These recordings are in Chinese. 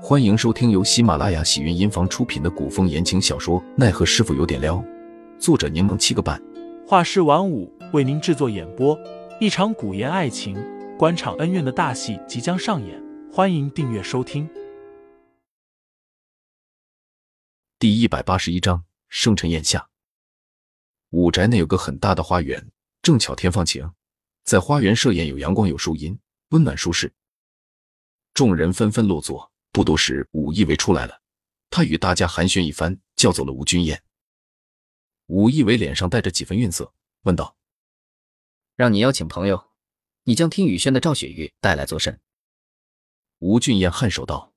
欢迎收听由喜马拉雅喜云音房出品的古风言情小说《奈何师傅有点撩》，作者柠檬七个半，画师晚舞为您制作演播。一场古言爱情、官场恩怨的大戏即将上演，欢迎订阅收听。第一百八十一章：生辰宴下。五宅内有个很大的花园，正巧天放晴，在花园设宴有阳光，有树荫，温暖舒适。众人纷纷落座。不多时，武义为出来了。他与大家寒暄一番，叫走了吴君燕。武义为脸上带着几分愠色，问道：“让你邀请朋友，你将听雨轩的赵雪玉带来作甚？”吴俊彦颔首道：“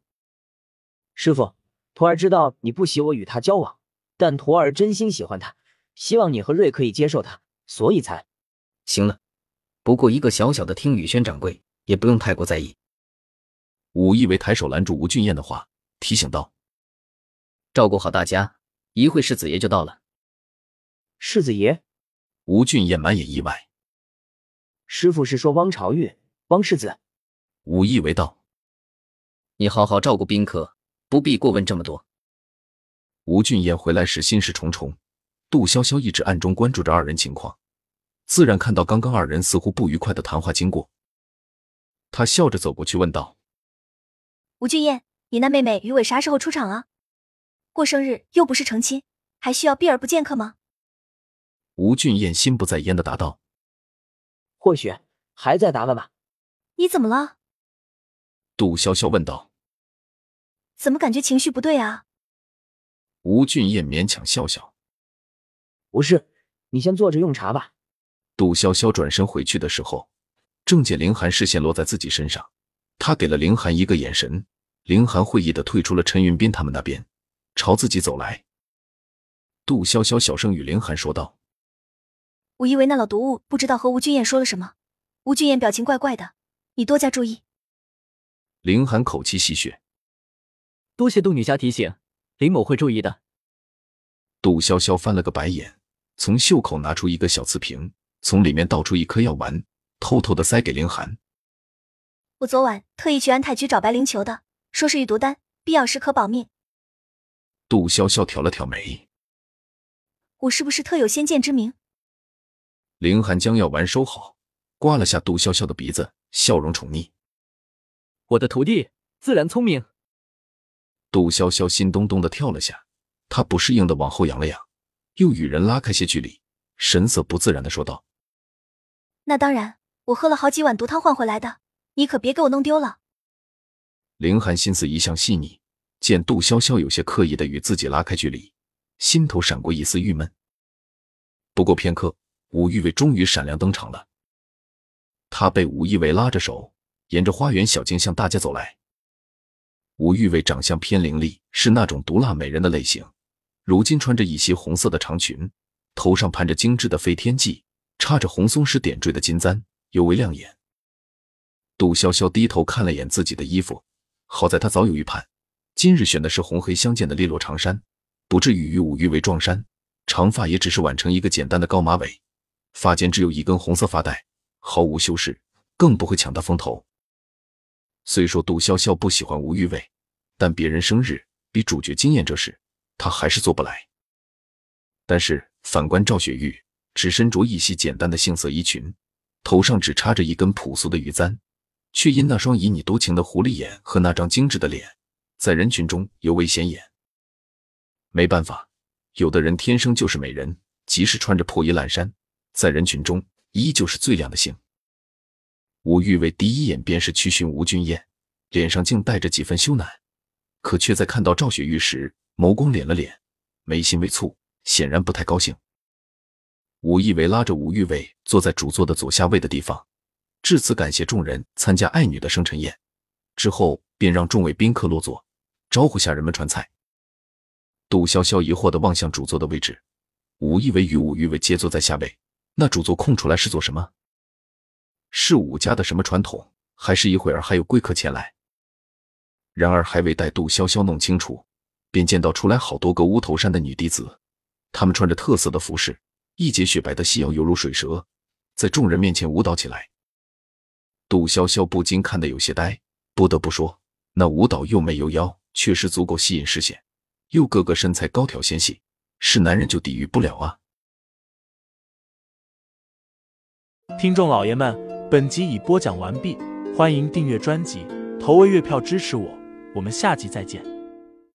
师傅，徒儿知道你不喜我与他交往，但徒儿真心喜欢他，希望你和瑞可以接受他，所以才……行了。不过一个小小的听雨轩掌柜，也不用太过在意。”武义为抬手拦住吴俊彦的话，提醒道：“照顾好大家，一会世子爷就到了。”世子爷，吴俊彦满眼意外。师傅是说汪朝玉、汪世子？武义为道：“你好好照顾宾客，不必过问这么多。”吴俊彦回来时心事重重，杜潇潇一直暗中关注着二人情况，自然看到刚刚二人似乎不愉快的谈话经过。他笑着走过去问道。吴俊彦，你那妹妹于伟啥时候出场啊？过生日又不是成亲，还需要避而不见客吗？吴俊彦心不在焉的答道：“或许还在打扮吧。”你怎么了？杜潇潇问道：“怎么感觉情绪不对啊？”吴俊彦勉强笑笑：“不是，你先坐着用茶吧。”杜潇潇转身回去的时候，正见凌寒视线落在自己身上，他给了凌寒一个眼神。凌寒会意的退出了陈云斌他们那边，朝自己走来。杜潇潇小声与凌寒说道：“我以为那老毒物不知道和吴君彦说了什么。吴君彦表情怪怪的，你多加注意。”凌寒口气戏谑：“多谢杜女侠提醒，林某会注意的。”杜潇潇翻了个白眼，从袖口拿出一个小瓷瓶，从里面倒出一颗药丸，偷偷的塞给凌寒：“我昨晚特意去安泰局找白灵球的。”说是玉毒丹，必要时可保命。杜潇潇挑了挑眉，我是不是特有先见之明？凌寒将药丸收好，刮了下杜潇潇的鼻子，笑容宠溺。我的徒弟自然聪明。杜潇潇心咚咚的跳了下，他不适应的往后仰了仰，又与人拉开些距离，神色不自然的说道：“那当然，我喝了好几碗毒汤换回来的，你可别给我弄丢了。”凌寒心思一向细腻，见杜潇潇有些刻意的与自己拉开距离，心头闪过一丝郁闷。不过片刻，武玉伟终于闪亮登场了。他被武义伟拉着手，沿着花园小径向大家走来。武玉伟长相偏伶俐，是那种毒辣美人的类型。如今穿着一袭红色的长裙，头上盘着精致的飞天髻，插着红松石点缀的金簪，尤为亮眼。杜潇潇低头看了眼自己的衣服。好在他早有预判，今日选的是红黑相间的利落长衫，不至于与五玉为撞衫。长发也只是挽成一个简单的高马尾，发间只有一根红色发带，毫无修饰，更不会抢他风头。虽说杜潇潇不喜欢吴玉伟，但别人生日比主角惊艳这事，他还是做不来。但是反观赵雪玉，只身着一袭简单的杏色衣裙，头上只插着一根朴素的玉簪。却因那双旖旎多情的狐狸眼和那张精致的脸，在人群中尤为显眼。没办法，有的人天生就是美人，即使穿着破衣烂衫，在人群中依旧是最亮的星。吴玉为第一眼便是去寻吴君燕，脸上竟带着几分羞赧，可却在看到赵雪玉时，眸光敛了敛，眉心微蹙，显然不太高兴。吴义伟拉着吴玉伟坐在主座的左下位的地方。至此感谢众人参加爱女的生辰宴，之后便让众位宾客落座，招呼下人们传菜。杜潇潇疑惑的望向主座的位置，武义伟与武玉伟皆坐在下位，那主座空出来是做什么？是武家的什么传统，还是一会儿还有贵客前来？然而还未待杜潇潇弄清楚，便见到出来好多个乌头山的女弟子，她们穿着特色的服饰，一截雪白的细腰犹如水蛇，在众人面前舞蹈起来。杜潇潇不禁看得有些呆，不得不说，那舞蹈又美又妖，确实足够吸引视线，又个个身材高挑纤细，是男人就抵御不了啊！听众老爷们，本集已播讲完毕，欢迎订阅专辑，投喂月票支持我，我们下集再见。